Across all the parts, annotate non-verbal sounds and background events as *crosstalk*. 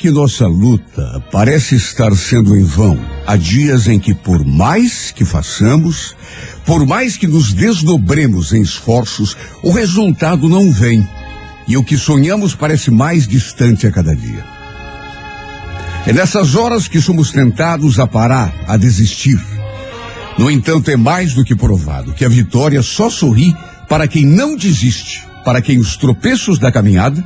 Que nossa luta parece estar sendo em vão. Há dias em que, por mais que façamos, por mais que nos desdobremos em esforços, o resultado não vem. E o que sonhamos parece mais distante a cada dia. É nessas horas que somos tentados a parar, a desistir. No entanto, é mais do que provado que a vitória só sorri para quem não desiste, para quem os tropeços da caminhada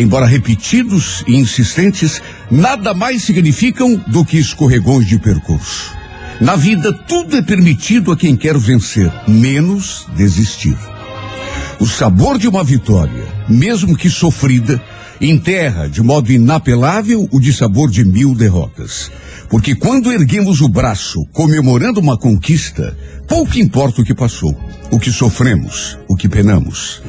embora repetidos e insistentes, nada mais significam do que escorregões de percurso. Na vida, tudo é permitido a quem quer vencer, menos desistir. O sabor de uma vitória, mesmo que sofrida, enterra de modo inapelável o dissabor de mil derrotas. Porque quando erguemos o braço comemorando uma conquista, pouco importa o que passou, o que sofremos, o que penamos.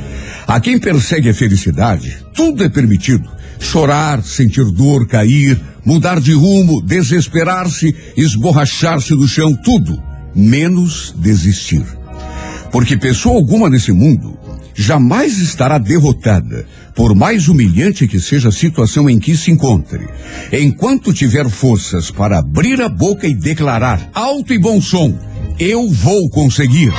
A quem persegue a felicidade, tudo é permitido. Chorar, sentir dor, cair, mudar de rumo, desesperar-se, esborrachar-se no chão, tudo, menos desistir. Porque pessoa alguma nesse mundo jamais estará derrotada, por mais humilhante que seja a situação em que se encontre. Enquanto tiver forças para abrir a boca e declarar alto e bom som, eu vou conseguir.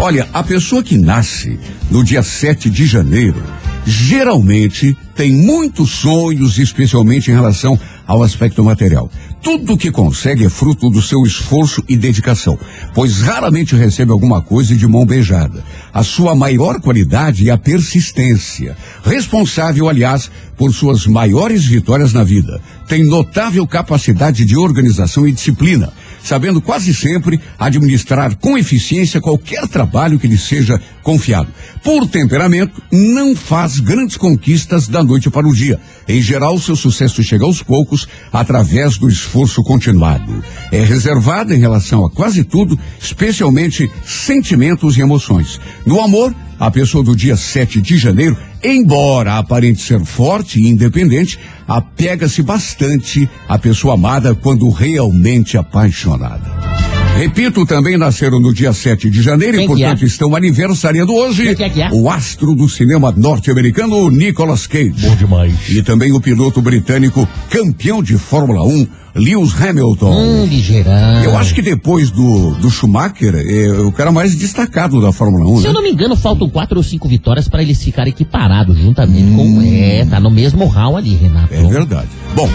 Olha, a pessoa que nasce no dia 7 de janeiro geralmente tem muitos sonhos, especialmente em relação ao aspecto material. Tudo que consegue é fruto do seu esforço e dedicação, pois raramente recebe alguma coisa de mão beijada. A sua maior qualidade é a persistência, responsável, aliás, por suas maiores vitórias na vida. Tem notável capacidade de organização e disciplina sabendo quase sempre administrar com eficiência qualquer trabalho que lhe seja confiado. Por temperamento, não faz grandes conquistas da noite para o dia. Em geral, seu sucesso chega aos poucos através do esforço continuado. É reservada em relação a quase tudo, especialmente sentimentos e emoções. No amor, a pessoa do dia 7 de janeiro, embora aparente ser forte e independente, apega-se bastante à pessoa amada quando realmente apaixonada. Repito, também nasceram no dia 7 de janeiro Quem e, portanto, é? estão aniversariando hoje Quem que é? o astro do cinema norte-americano, Nicolas Cage. Bom demais. E também o piloto britânico, campeão de Fórmula 1, Lewis Hamilton. Hum, ligeirão. Eu acho que depois do, do Schumacher, é o cara mais destacado da Fórmula 1. Se né? eu não me engano, faltam quatro ou cinco vitórias para eles ficarem equiparados juntamente hum. com. É, tá no mesmo hall ali, Renato. É verdade. Bom.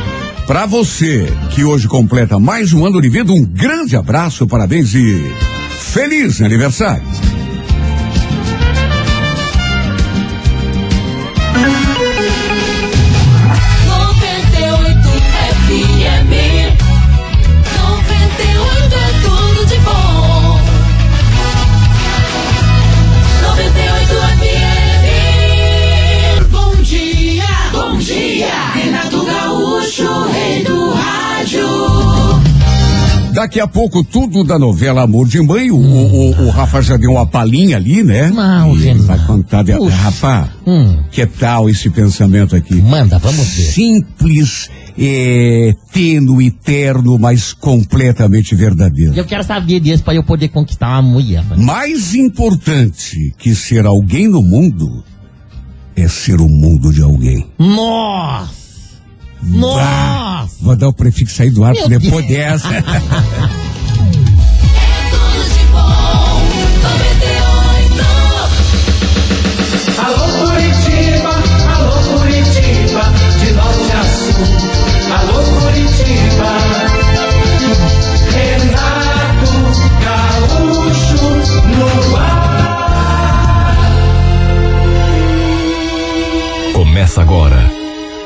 Para você que hoje completa mais um ano de vida, um grande abraço, parabéns e feliz aniversário. Daqui a pouco, tudo da novela Amor de Mãe. O, hum. o, o, Rafa já deu uma palhinha ali, né? Não, e vai contar. De... Rafa, hum. que tal esse pensamento aqui? Manda, vamos ver. Simples, é, tênue, terno, mas completamente verdadeiro. Eu quero saber disso para eu poder conquistar uma mulher. Mais importante que ser alguém no mundo é ser o mundo de alguém. Nossa! Nossa! Vou dar o prefixo aí do ar depois dessa. *laughs* Começa agora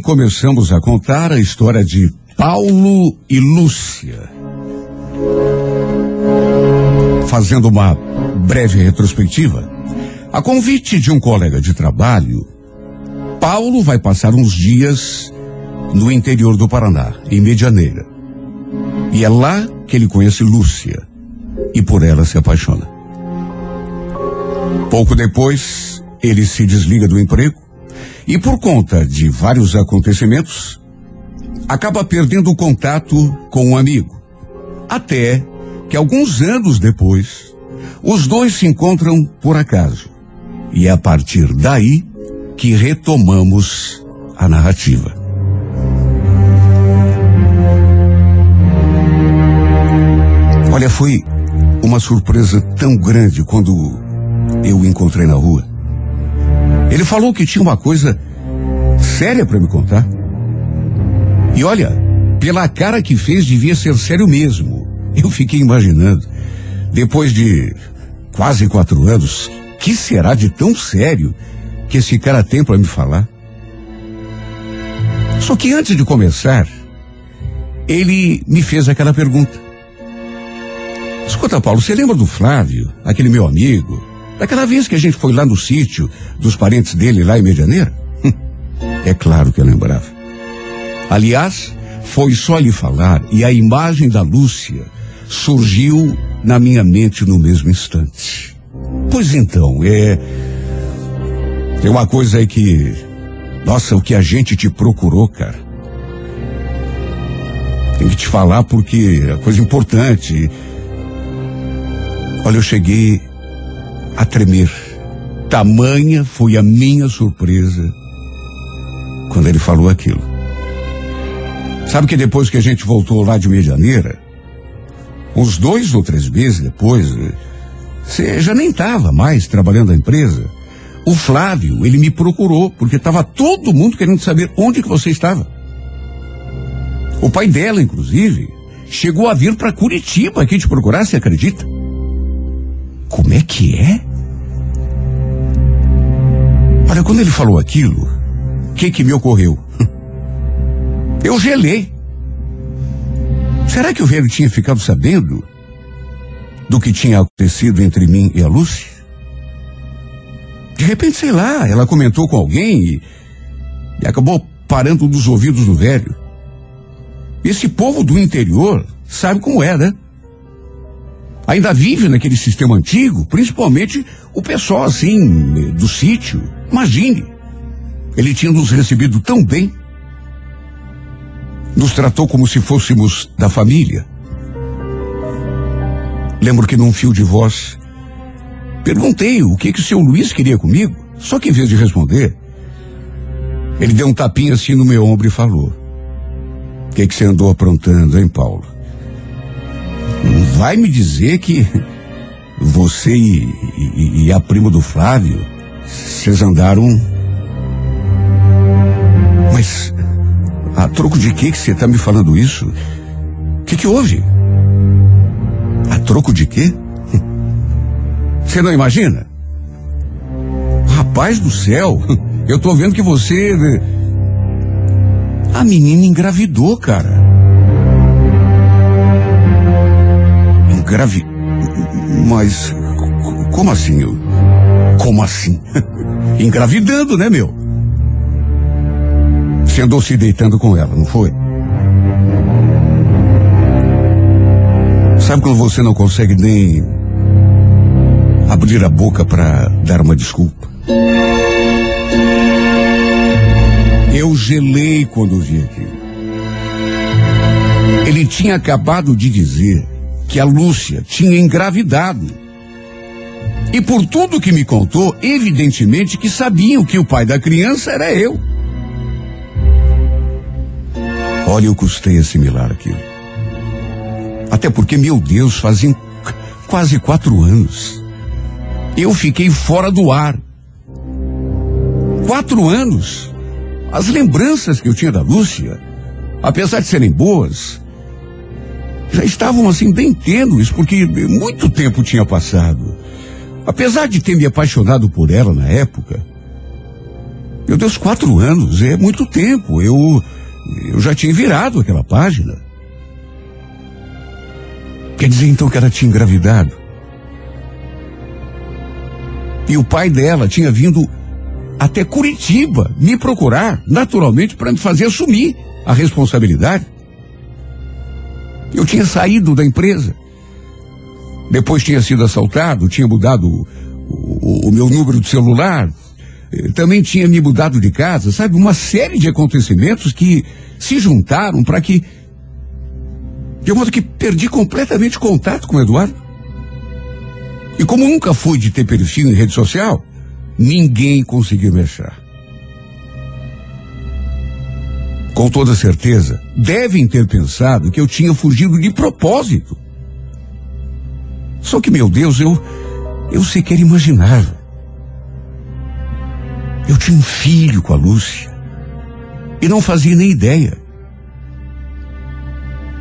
começamos a contar a história de Paulo e Lúcia. Fazendo uma breve retrospectiva, a convite de um colega de trabalho, Paulo vai passar uns dias no interior do Paraná, em Medianeira. E é lá que ele conhece Lúcia e por ela se apaixona. Pouco depois, ele se desliga do emprego e, por conta de vários acontecimentos, acaba perdendo o contato com um amigo. Até que, alguns anos depois, os dois se encontram por acaso. E é a partir daí que retomamos a narrativa. Olha, foi uma surpresa tão grande quando eu o encontrei na rua. Ele falou que tinha uma coisa séria para me contar. E olha, pela cara que fez, devia ser sério mesmo. Eu fiquei imaginando, depois de quase quatro anos, que será de tão sério que esse cara tem para me falar? Só que antes de começar, ele me fez aquela pergunta. Escuta, Paulo, você lembra do Flávio, aquele meu amigo? Daquela vez que a gente foi lá no sítio dos parentes dele lá em Medianeira? é claro que eu lembrava. Aliás, foi só lhe falar e a imagem da Lúcia surgiu na minha mente no mesmo instante. Pois então, é. Tem uma coisa aí que. Nossa, o que a gente te procurou, cara. Tem que te falar porque é coisa importante. Olha, eu cheguei a tremer. Tamanha foi a minha surpresa quando ele falou aquilo. Sabe que depois que a gente voltou lá de Medianeira, uns dois ou três meses depois, você já nem estava mais trabalhando na empresa. O Flávio, ele me procurou, porque estava todo mundo querendo saber onde que você estava. O pai dela, inclusive, chegou a vir para Curitiba aqui te procurar, você acredita? Como é que é? Olha, quando ele falou aquilo, o que que me ocorreu? *laughs* Eu gelei. Será que o velho tinha ficado sabendo do que tinha acontecido entre mim e a Lúcia? De repente, sei lá, ela comentou com alguém e, e acabou parando dos ouvidos do velho. Esse povo do interior sabe como é, né? Ainda vive naquele sistema antigo, principalmente o pessoal assim, do sítio. Imagine, ele tinha nos recebido tão bem, nos tratou como se fôssemos da família. Lembro que num fio de voz, perguntei o que que o seu Luiz queria comigo, só que em vez de responder, ele deu um tapinha assim no meu ombro e falou: O que que você andou aprontando, hein, Paulo? Vai me dizer que você e, e, e a prima do Flávio, vocês andaram. Mas a troco de que que você está me falando isso? O que que houve? A troco de quê? *laughs* Você não imagina? Rapaz do céu, *laughs* eu tô vendo que você. A menina engravidou, cara. Grave. Mas como assim? Eu, como assim? *laughs* Engravidando, né, meu? Você andou se deitando com ela, não foi? Sabe quando você não consegue nem abrir a boca para dar uma desculpa? Eu gelei quando vi aquilo. Ele tinha acabado de dizer que a Lúcia tinha engravidado. E por tudo que me contou, evidentemente que sabiam que o pai da criança era eu. Olha, eu custei assimilar aquilo. Até porque, meu Deus, faziam quase quatro anos. Eu fiquei fora do ar. Quatro anos. As lembranças que eu tinha da Lúcia, apesar de serem boas, já estavam assim bem tênues, porque muito tempo tinha passado. Apesar de ter me apaixonado por ela na época, Meu Deus, quatro anos é muito tempo. Eu, eu já tinha virado aquela página. Quer dizer então que ela tinha engravidado. E o pai dela tinha vindo até Curitiba me procurar, naturalmente, para me fazer assumir a responsabilidade. Eu tinha saído da empresa. Depois tinha sido assaltado, tinha mudado o, o, o meu número de celular, eh, também tinha me mudado de casa, sabe? Uma série de acontecimentos que se juntaram para que. De modo que perdi completamente contato com o Eduardo. E como nunca fui de ter perfil em rede social, ninguém conseguiu me achar. Com toda certeza, devem ter pensado que eu tinha fugido de propósito. Só que, meu Deus, eu, eu sequer imaginava. Eu tinha um filho com a Lúcia. E não fazia nem ideia.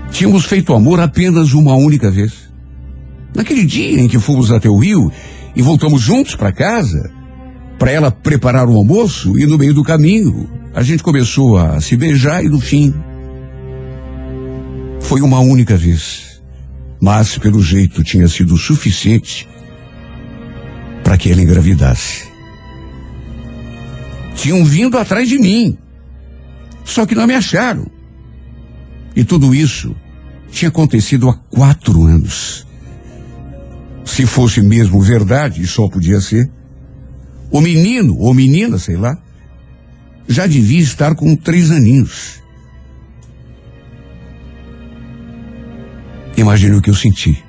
Tínhamos feito amor apenas uma única vez. Naquele dia em que fomos até o rio e voltamos juntos para casa, para ela preparar o almoço e no meio do caminho a gente começou a se beijar e no fim foi uma única vez. Mas pelo jeito tinha sido suficiente para que ela engravidasse. Tinham vindo atrás de mim, só que não me acharam. E tudo isso tinha acontecido há quatro anos. Se fosse mesmo verdade, e só podia ser, o menino, ou menina, sei lá, já devia estar com três aninhos. Imagine o que eu senti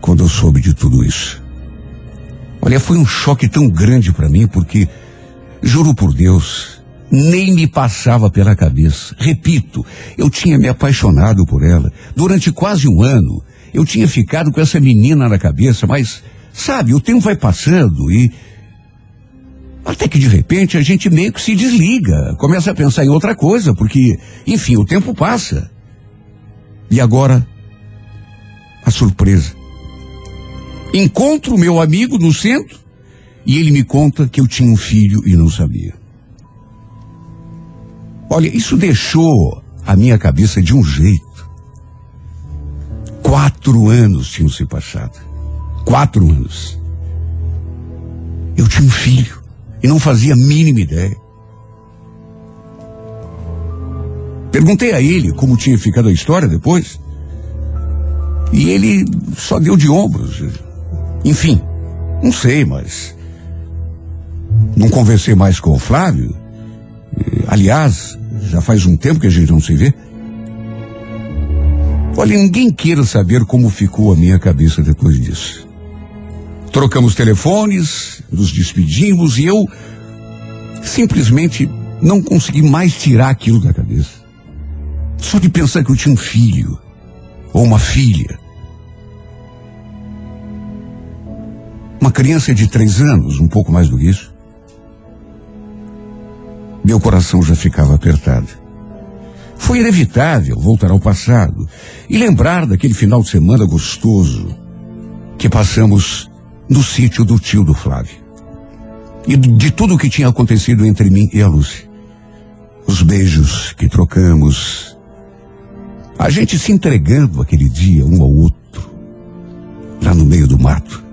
quando eu soube de tudo isso. Olha, foi um choque tão grande para mim, porque, juro por Deus, nem me passava pela cabeça. Repito, eu tinha me apaixonado por ela. Durante quase um ano, eu tinha ficado com essa menina na cabeça, mas, sabe, o tempo vai passando e até que de repente a gente meio que se desliga, começa a pensar em outra coisa, porque, enfim, o tempo passa. E agora, a surpresa. Encontro meu amigo no centro e ele me conta que eu tinha um filho e não sabia. Olha, isso deixou a minha cabeça de um jeito. Quatro anos tinham se passado. Quatro anos. Eu tinha um filho e não fazia a mínima ideia. Perguntei a ele como tinha ficado a história depois. E ele só deu de ombros. Enfim, não sei, mas. Não conversei mais com o Flávio. Aliás, já faz um tempo que a gente não se vê. Olha, ninguém queira saber como ficou a minha cabeça depois disso. Trocamos telefones, nos despedimos e eu simplesmente não consegui mais tirar aquilo da cabeça. Só de pensar que eu tinha um filho ou uma filha. Uma criança de três anos, um pouco mais do que isso. Meu coração já ficava apertado. Foi inevitável voltar ao passado e lembrar daquele final de semana gostoso que passamos no sítio do tio do Flávio. E de tudo o que tinha acontecido entre mim e a Lúcia. Os beijos que trocamos. A gente se entregando aquele dia um ao outro. Lá no meio do mato.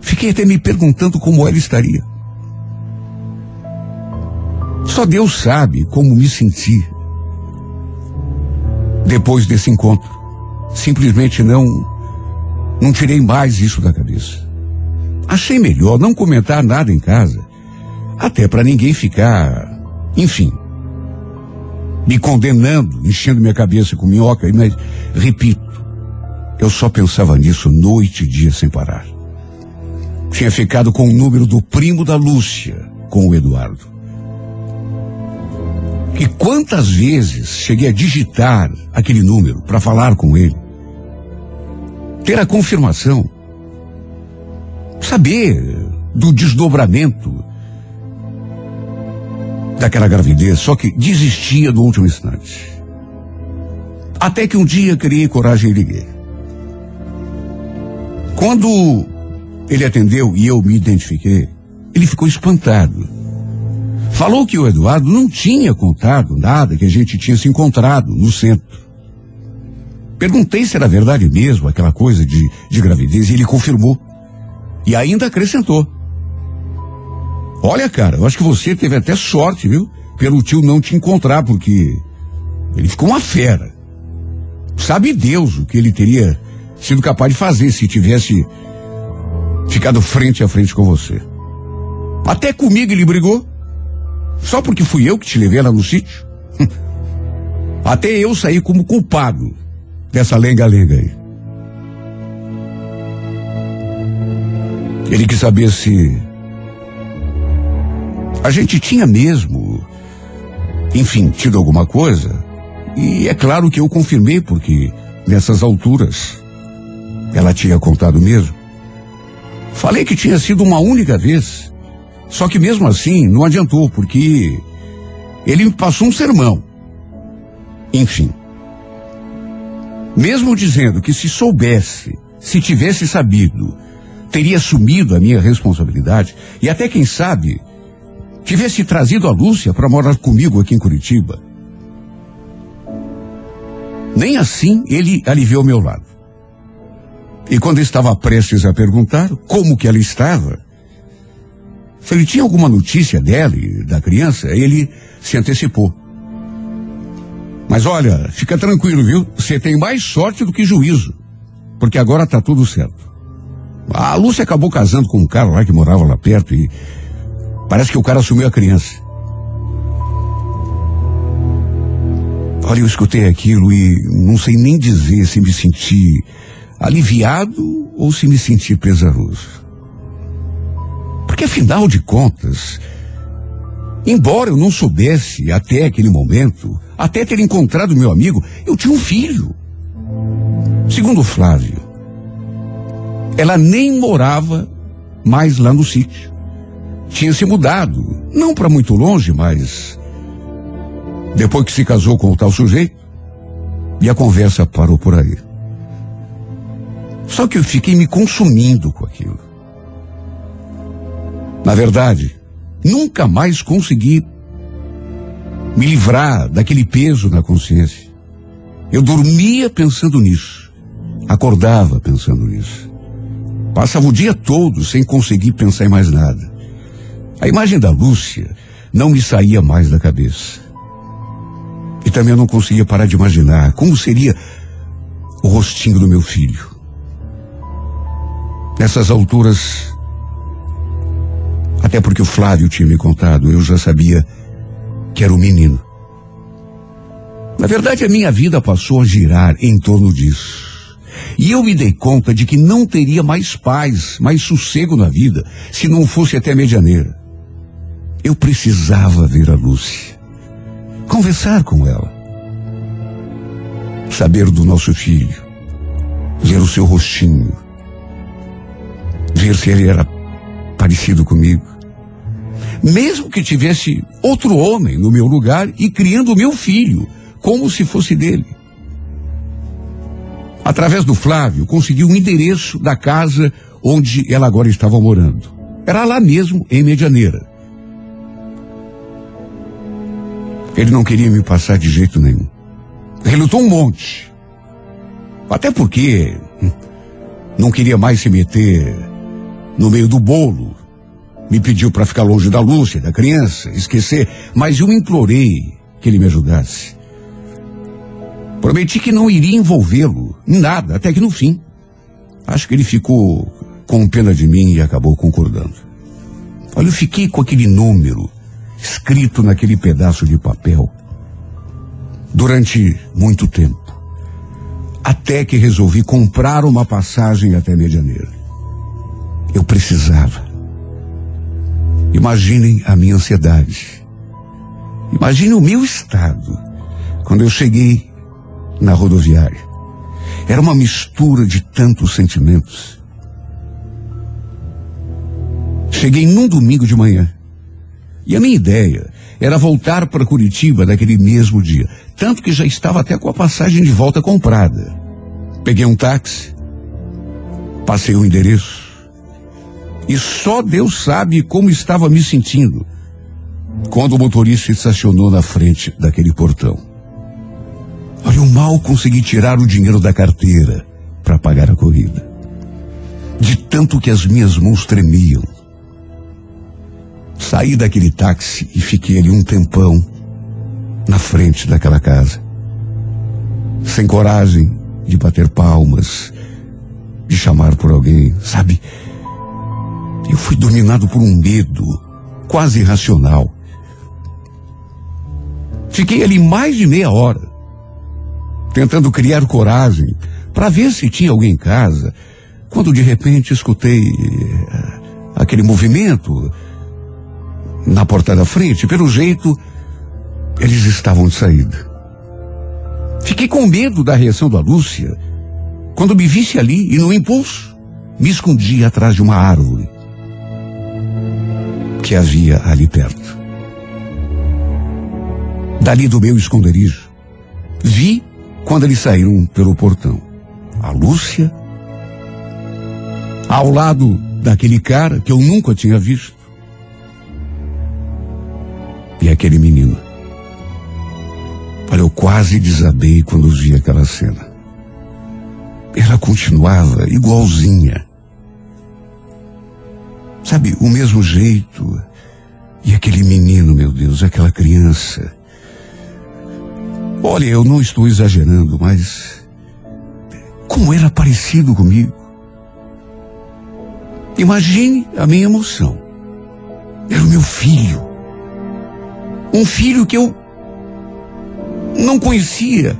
Fiquei até me perguntando como ela estaria. Só Deus sabe como me senti depois desse encontro. Simplesmente não não tirei mais isso da cabeça. Achei melhor não comentar nada em casa, até para ninguém ficar, enfim, me condenando, enchendo minha cabeça com minhoca, mas, repito, eu só pensava nisso noite e dia sem parar. Tinha ficado com o número do primo da Lúcia, com o Eduardo. E quantas vezes cheguei a digitar aquele número para falar com ele ter a confirmação, saber do desdobramento daquela gravidez, só que desistia no último instante. Até que um dia criei coragem e liguei. Quando ele atendeu e eu me identifiquei, ele ficou espantado. Falou que o Eduardo não tinha contado nada, que a gente tinha se encontrado no centro. Perguntei se era verdade mesmo aquela coisa de, de gravidez e ele confirmou. E ainda acrescentou. Olha, cara, eu acho que você teve até sorte, viu? Pelo tio não te encontrar, porque ele ficou uma fera. Sabe Deus o que ele teria sido capaz de fazer se tivesse ficado frente a frente com você. Até comigo ele brigou. Só porque fui eu que te levei lá no sítio. *laughs* Até eu saí como culpado dessa lenga-lenga aí. Ele quis saber se a gente tinha mesmo, enfim, tido alguma coisa. E é claro que eu confirmei, porque nessas alturas ela tinha contado mesmo. Falei que tinha sido uma única vez. Só que mesmo assim não adiantou, porque ele me passou um sermão. Enfim. Mesmo dizendo que se soubesse, se tivesse sabido, teria assumido a minha responsabilidade e até quem sabe tivesse trazido a Lúcia para morar comigo aqui em Curitiba. Nem assim ele aliviou meu lado. E quando estava prestes a perguntar como que ela estava, se ele tinha alguma notícia dela e da criança, ele se antecipou. Mas olha, fica tranquilo, viu? Você tem mais sorte do que juízo. Porque agora tá tudo certo. A Lúcia acabou casando com um cara lá que morava lá perto e parece que o cara assumiu a criança. Olha, eu escutei aquilo e não sei nem dizer se me senti aliviado ou se me senti pesaroso. Porque afinal de contas, embora eu não soubesse até aquele momento, até ter encontrado meu amigo, eu tinha um filho. Segundo Flávio, ela nem morava mais lá no sítio. Tinha se mudado, não para muito longe, mas depois que se casou com o tal sujeito, e a conversa parou por aí. Só que eu fiquei me consumindo com aquilo. Na verdade, nunca mais consegui me livrar daquele peso na consciência. Eu dormia pensando nisso, acordava pensando nisso. Passava o dia todo sem conseguir pensar em mais nada. A imagem da Lúcia não me saía mais da cabeça. E também eu não conseguia parar de imaginar como seria o rostinho do meu filho. Nessas alturas, até porque o Flávio tinha me contado, eu já sabia que era um menino. Na verdade, a minha vida passou a girar em torno disso. E eu me dei conta de que não teria mais paz, mais sossego na vida, se não fosse até medianeira. Eu precisava ver a Lúcia, conversar com ela, saber do nosso filho, ver o seu rostinho, ver se ele era parecido comigo. Mesmo que tivesse outro homem no meu lugar e criando o meu filho, como se fosse dele. Através do Flávio, consegui o um endereço da casa onde ela agora estava morando. Era lá mesmo, em Medianeira. Ele não queria me passar de jeito nenhum. Relutou um monte. Até porque hum, não queria mais se meter no meio do bolo. Me pediu para ficar longe da Lúcia, da criança, esquecer, mas eu implorei que ele me ajudasse. Prometi que não iria envolvê-lo em nada, até que no fim. Acho que ele ficou com pena de mim e acabou concordando. Olha, eu fiquei com aquele número escrito naquele pedaço de papel durante muito tempo. Até que resolvi comprar uma passagem até Medianeira. Eu precisava. Imaginem a minha ansiedade. Imaginem o meu estado quando eu cheguei na rodoviária. Era uma mistura de tantos sentimentos. Cheguei num domingo de manhã. E a minha ideia era voltar para Curitiba naquele mesmo dia. Tanto que já estava até com a passagem de volta comprada. Peguei um táxi, passei o endereço, e só Deus sabe como estava me sentindo. quando o motorista estacionou na frente daquele portão. Olha, eu mal consegui tirar o dinheiro da carteira para pagar a corrida. De tanto que as minhas mãos tremiam. Saí daquele táxi e fiquei ali um tempão na frente daquela casa. Sem coragem de bater palmas, de chamar por alguém, sabe? Eu fui dominado por um medo quase irracional. Fiquei ali mais de meia hora, tentando criar coragem para ver se tinha alguém em casa, quando de repente escutei eh, aquele movimento na porta da frente. Pelo jeito, eles estavam de saída. Fiquei com medo da reação da Lúcia quando me visse ali e, no impulso, me escondi atrás de uma árvore que havia ali perto. Dali do meu esconderijo, vi quando eles saíram pelo portão. A Lúcia, ao lado daquele cara que eu nunca tinha visto, e aquele menino. Olha, eu quase desabei quando vi aquela cena. Ela continuava igualzinha. Sabe, o mesmo jeito. E aquele menino, meu Deus, aquela criança. Olha, eu não estou exagerando, mas. Como era parecido comigo. Imagine a minha emoção. Era o meu filho. Um filho que eu não conhecia,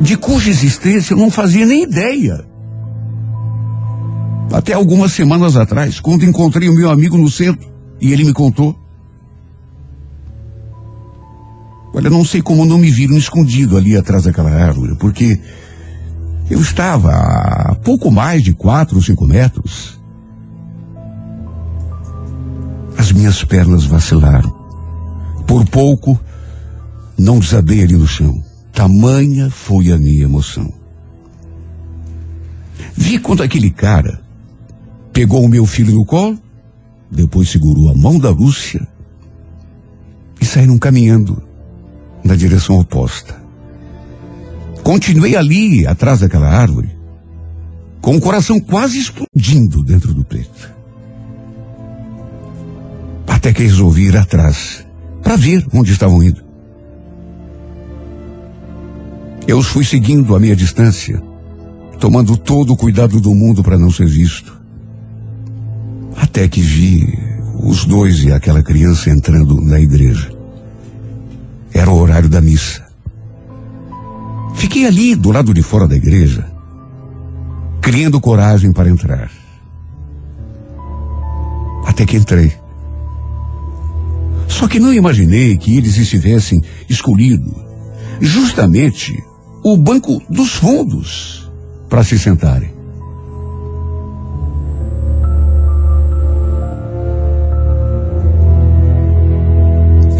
de cuja existência eu não fazia nem ideia. Até algumas semanas atrás, quando encontrei o meu amigo no centro e ele me contou. Olha, não sei como não me viram escondido ali atrás daquela árvore, porque eu estava a pouco mais de quatro ou cinco metros. As minhas pernas vacilaram. Por pouco, não desabei ali no chão. Tamanha foi a minha emoção. Vi quando aquele cara pegou o meu filho no colo, depois segurou a mão da Lúcia e saíram caminhando na direção oposta. Continuei ali, atrás daquela árvore, com o coração quase explodindo dentro do peito. Até que resolvi ir atrás, para ver onde estavam indo. Eu os fui seguindo a meia distância, tomando todo o cuidado do mundo para não ser visto. Até que vi os dois e aquela criança entrando na igreja. Era o horário da missa. Fiquei ali do lado de fora da igreja, criando coragem para entrar. Até que entrei. Só que não imaginei que eles estivessem escolhido justamente o banco dos fundos para se sentarem.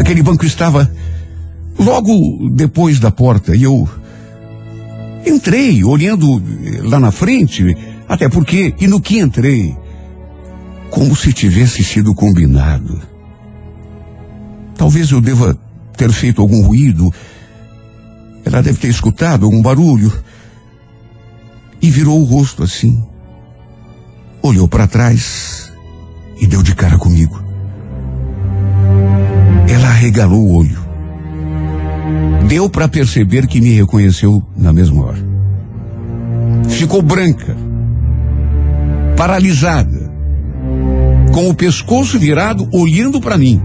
Aquele banco estava logo depois da porta e eu entrei olhando lá na frente, até porque, e no que entrei, como se tivesse sido combinado. Talvez eu deva ter feito algum ruído. Ela deve ter escutado algum barulho. E virou o rosto assim. Olhou para trás e deu de cara comigo. Ela arregalou o olho. Deu para perceber que me reconheceu na mesma hora. Ficou branca, paralisada, com o pescoço virado, olhando para mim.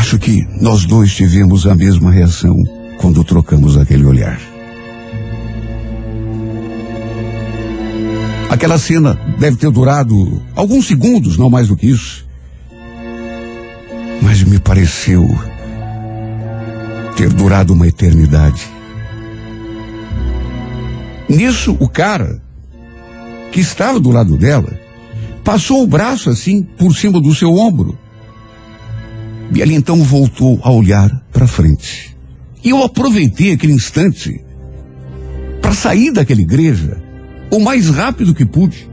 Acho que nós dois tivemos a mesma reação quando trocamos aquele olhar. Aquela cena deve ter durado alguns segundos, não mais do que isso. Mas me pareceu ter durado uma eternidade. Nisso, o cara que estava do lado dela passou o braço assim por cima do seu ombro. E ele então voltou a olhar para frente. E eu aproveitei aquele instante para sair daquela igreja o mais rápido que pude.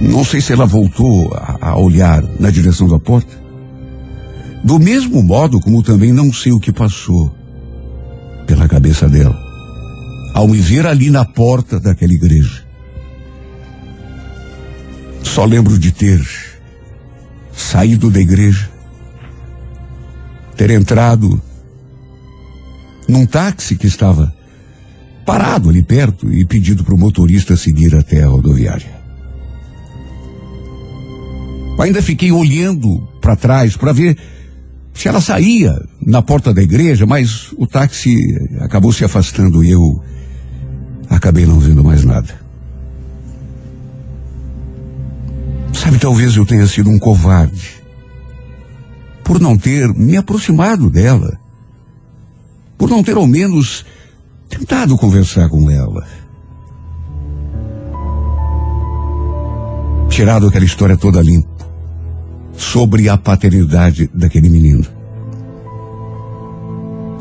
Não sei se ela voltou a, a olhar na direção da porta. Do mesmo modo como também não sei o que passou pela cabeça dela ao me ver ali na porta daquela igreja. Só lembro de ter saído da igreja, ter entrado num táxi que estava parado ali perto e pedido para o motorista seguir até a rodoviária. Ainda fiquei olhando para trás para ver se ela saía na porta da igreja, mas o táxi acabou se afastando e eu acabei não vendo mais nada. Sabe, talvez eu tenha sido um covarde por não ter me aproximado dela, por não ter ao menos tentado conversar com ela. Tirado aquela história toda limpa sobre a paternidade daquele menino.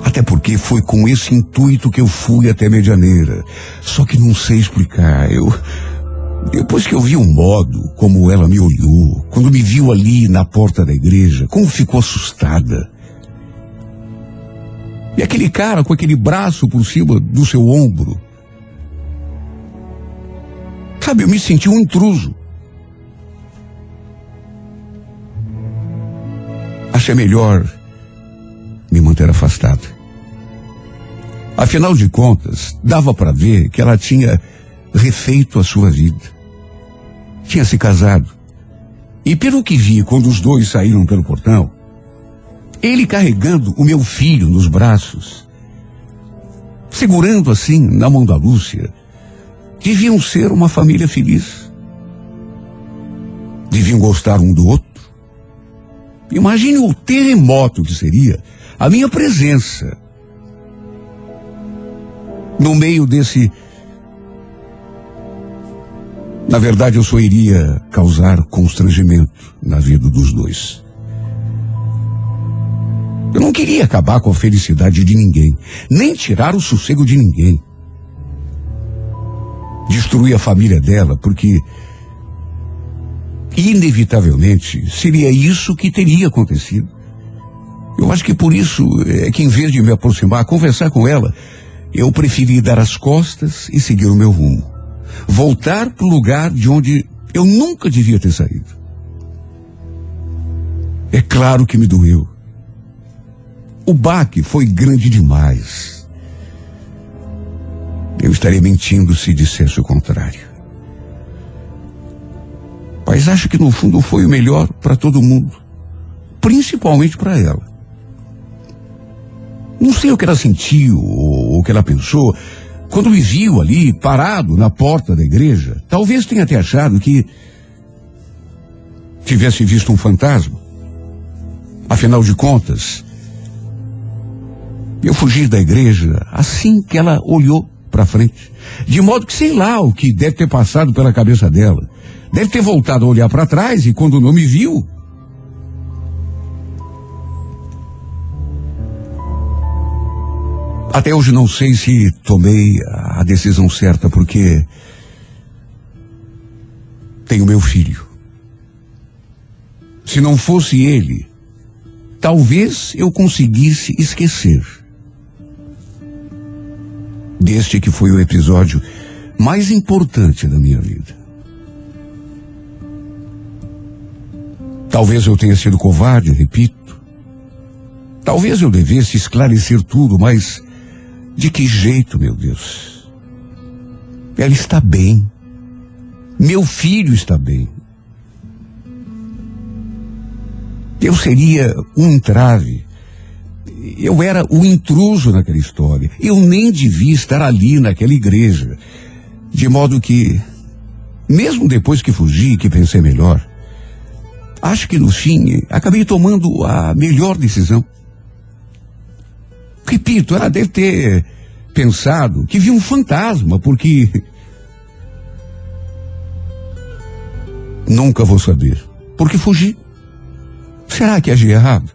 Até porque foi com esse intuito que eu fui até Medianeira. Só que não sei explicar. Eu. Depois que eu vi o modo como ela me olhou, quando me viu ali na porta da igreja, como ficou assustada. E aquele cara com aquele braço por cima do seu ombro. Sabe, eu me senti um intruso. Achei melhor me manter afastado. Afinal de contas, dava para ver que ela tinha refeito a sua vida. Tinha se casado. E pelo que vi quando os dois saíram pelo portão, ele carregando o meu filho nos braços, segurando assim na mão da Lúcia, deviam ser uma família feliz. Deviam gostar um do outro. Imagine o terremoto que seria a minha presença no meio desse. Na verdade, eu só iria causar constrangimento na vida dos dois. Não queria acabar com a felicidade de ninguém, nem tirar o sossego de ninguém. Destruir a família dela, porque inevitavelmente seria isso que teria acontecido. Eu acho que por isso é que em vez de me aproximar, conversar com ela, eu preferi dar as costas e seguir o meu rumo. Voltar para o lugar de onde eu nunca devia ter saído. É claro que me doeu. O baque foi grande demais. Eu estaria mentindo se dissesse o contrário. Mas acho que no fundo foi o melhor para todo mundo, principalmente para ela. Não sei o que ela sentiu ou o que ela pensou quando me viu ali parado na porta da igreja. Talvez tenha até achado que tivesse visto um fantasma. Afinal de contas, eu fugi da igreja assim que ela olhou para frente. De modo que sei lá o que deve ter passado pela cabeça dela. Deve ter voltado a olhar para trás e quando não me viu, Até hoje não sei se tomei a decisão certa, porque tenho meu filho. Se não fosse ele, talvez eu conseguisse esquecer deste que foi o episódio mais importante da minha vida. Talvez eu tenha sido covarde, repito. Talvez eu devesse esclarecer tudo, mas de que jeito, meu Deus? Ela está bem. Meu filho está bem. Eu seria um entrave. Eu era o intruso naquela história. Eu nem devia estar ali naquela igreja. De modo que, mesmo depois que fugi, que pensei melhor, acho que no fim acabei tomando a melhor decisão. Repito, ela deve ter pensado que viu um fantasma, porque. Nunca vou saber. Porque fugi. Será que agi errado?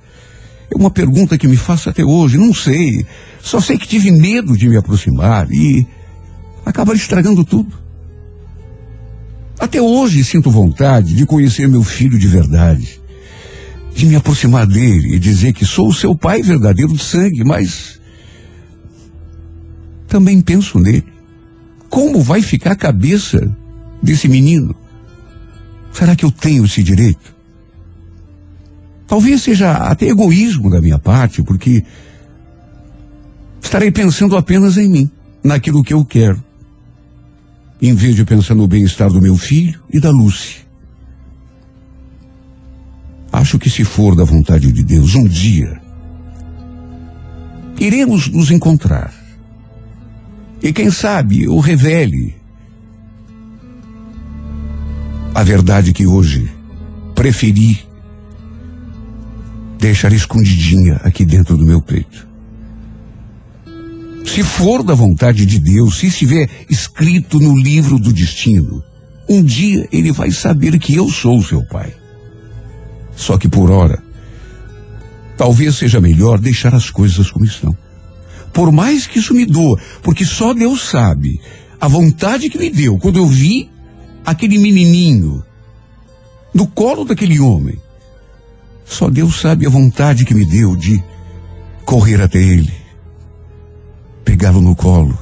É uma pergunta que me faço até hoje. Não sei. Só sei que tive medo de me aproximar e acabar estragando tudo. Até hoje sinto vontade de conhecer meu filho de verdade, de me aproximar dele e dizer que sou o seu pai verdadeiro de sangue, mas também penso nele. Como vai ficar a cabeça desse menino? Será que eu tenho esse direito? Talvez seja até egoísmo da minha parte, porque estarei pensando apenas em mim, naquilo que eu quero, em vez de pensar no bem-estar do meu filho e da Lucy. Acho que se for da vontade de Deus, um dia iremos nos encontrar. E quem sabe eu revele a verdade que hoje preferi deixar escondidinha aqui dentro do meu peito. Se for da vontade de Deus, se estiver escrito no livro do destino, um dia ele vai saber que eu sou seu pai. Só que por hora, talvez seja melhor deixar as coisas como estão. Por mais que isso me doa, porque só Deus sabe a vontade que me deu quando eu vi aquele menininho no colo daquele homem. Só Deus sabe a vontade que me deu de correr até ele, pegá-lo no colo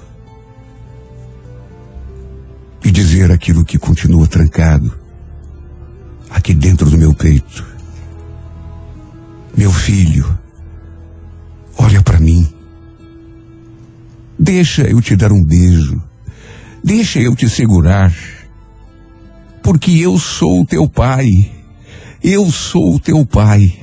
e dizer aquilo que continua trancado aqui dentro do meu peito. Meu filho, olha para mim. Deixa eu te dar um beijo. Deixa eu te segurar. Porque eu sou teu pai. Eu sou o teu pai.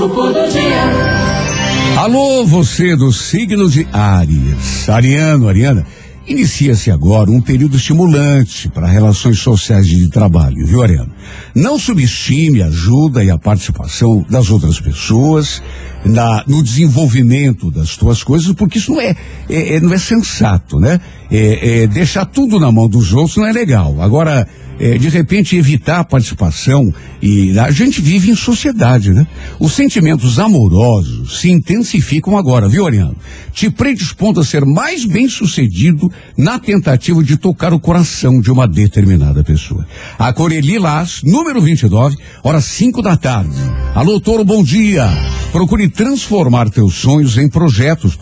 horóscopo do dia. Alô, você do signo de Áries. Ariano, Ariana. Inicia-se agora um período estimulante para relações sociais de trabalho, viu, Ariano? Não subestime a ajuda e a participação das outras pessoas na, no desenvolvimento das tuas coisas, porque isso não é, é- é- não é sensato, né? É, é, deixar tudo na mão dos outros não é legal. Agora, é, de repente evitar a participação e a gente vive em sociedade, né? Os sentimentos amorosos se intensificam agora, viu, Ariano? Te predispondo a ser mais bem sucedido na tentativa de tocar o coração de uma determinada pessoa. A cor é Lilás, número 29, horas 5 da tarde. Alô, Toro, bom dia. Procure transformar teus sonhos em projetos.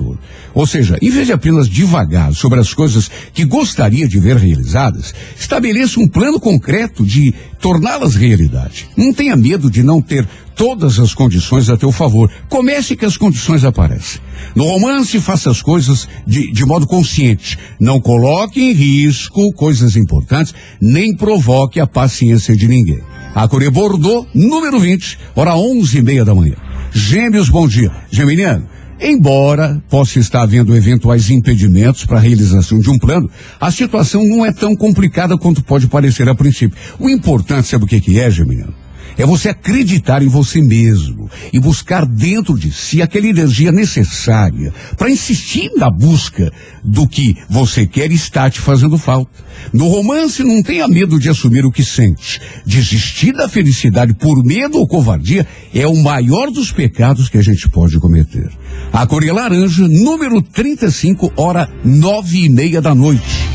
Ou seja, em vez de apenas divagar sobre as coisas que gostaria de ver realizadas, estabeleça um plano concreto de torná-las realidade. Não tenha medo de não ter todas as condições a teu favor. Comece que as condições aparecem. No romance, faça as coisas de, de modo consciente. Não coloque em risco coisas importantes, nem provoque a paciência de ninguém. A Corê Bordeaux, número 20, hora onze e meia da manhã. Gêmeos, bom dia. Geminiano, Embora possa estar havendo eventuais impedimentos para a realização de um plano, a situação não é tão complicada quanto pode parecer a princípio. O importante, sabe o que, que é, Geminiano? É você acreditar em você mesmo e buscar dentro de si aquela energia necessária para insistir na busca do que você quer e está te fazendo falta. No romance, não tenha medo de assumir o que sente. Desistir da felicidade por medo ou covardia é o maior dos pecados que a gente pode cometer. A cor é laranja, número 35, hora nove e meia da noite.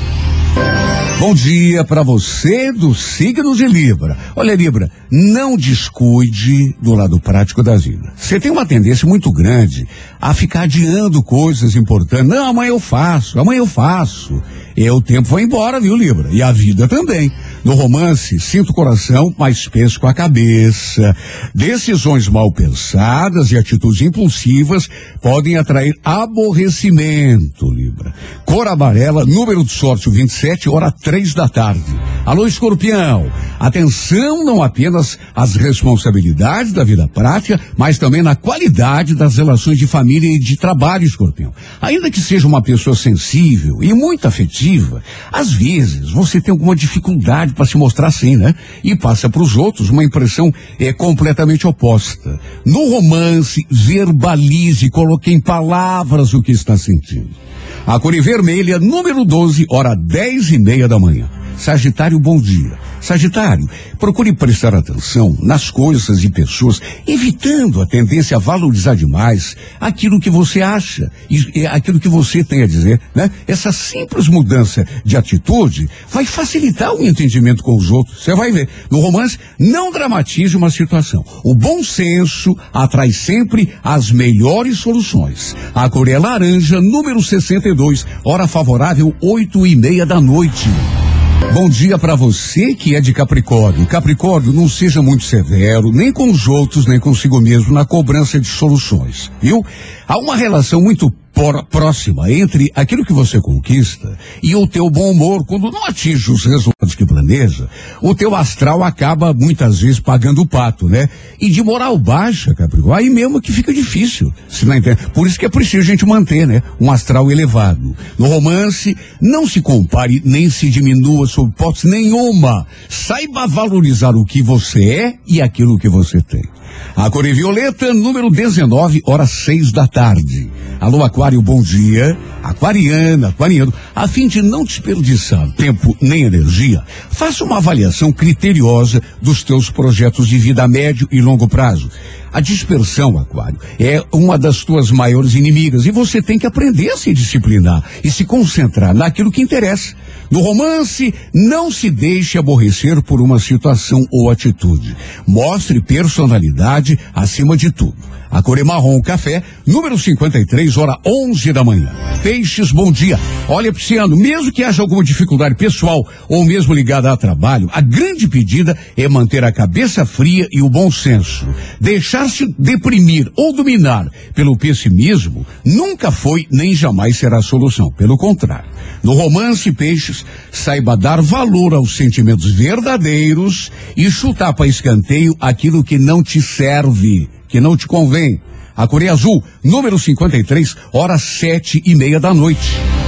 Bom dia para você do signo de Libra. Olha, Libra, não descuide do lado prático da vida. Você tem uma tendência muito grande a ficar adiando coisas importantes. Não, amanhã eu faço, amanhã eu faço. E o tempo vai embora, viu, Libra? E a vida também. No romance, sinto o coração mais peso com a cabeça. Decisões mal pensadas e atitudes impulsivas podem atrair aborrecimento, Libra. Cor amarela, número de sorte o 27, hora três da tarde. Alô, escorpião. Atenção não apenas às responsabilidades da vida prática, mas também na qualidade das relações de família e de trabalho, escorpião. Ainda que seja uma pessoa sensível e muito afetiva, às vezes você tem alguma dificuldade para se mostrar assim, né? E passa para os outros uma impressão é completamente oposta. No romance, verbalize, coloque em palavras o que está sentindo. A cor é vermelha, número 12, hora dez e meia da manhã. Sagitário, bom dia. Sagitário, procure prestar atenção nas coisas e pessoas, evitando a tendência a valorizar demais aquilo que você acha e, aquilo que você tem a dizer, né? Essa simples mudança de atitude vai facilitar o entendimento com os outros. Você vai ver. No romance, não dramatize uma situação. O bom senso atrai sempre as melhores soluções. A cor é laranja, número 62, hora favorável, oito e meia da noite. Bom dia para você que é de Capricórnio. Capricórnio, não seja muito severo, nem com os outros, nem consigo mesmo, na cobrança de soluções, viu? Há uma relação muito por- próxima entre aquilo que você conquista e o teu bom humor. Quando não atinge os resultados que planeja, o teu astral acaba muitas vezes pagando o pato, né? E de moral baixa, Capricórnio, aí mesmo que fica difícil. Se não entende? Por isso que é preciso a gente manter, né? Um astral elevado. No romance, não se compare nem se diminua sob hipótese nenhuma. Saiba valorizar o que você é e aquilo que você tem. A cor é violeta, número 19, horas seis da tarde. Alô, Aquário, bom dia. Aquariana, aquariano, a fim de não desperdiçar tempo nem energia, faça uma avaliação criteriosa dos teus projetos de vida a médio e longo prazo. A dispersão, Aquário, é uma das tuas maiores inimigas e você tem que aprender a se disciplinar e se concentrar naquilo que interessa. No romance, não se deixe aborrecer por uma situação ou atitude. Mostre personalidade acima de tudo. A cor é marrom café, número 53, hora 11 da manhã. Peixes, bom dia. Olha, Pisciano, mesmo que haja alguma dificuldade pessoal ou mesmo ligada a trabalho, a grande pedida é manter a cabeça fria e o bom senso. Deixar-se deprimir ou dominar pelo pessimismo nunca foi nem jamais será a solução. Pelo contrário. No romance, Peixes, saiba dar valor aos sentimentos verdadeiros e chutar para escanteio aquilo que não te serve que não te convém. a Coreia Azul, número 53, horas sete e meia da noite.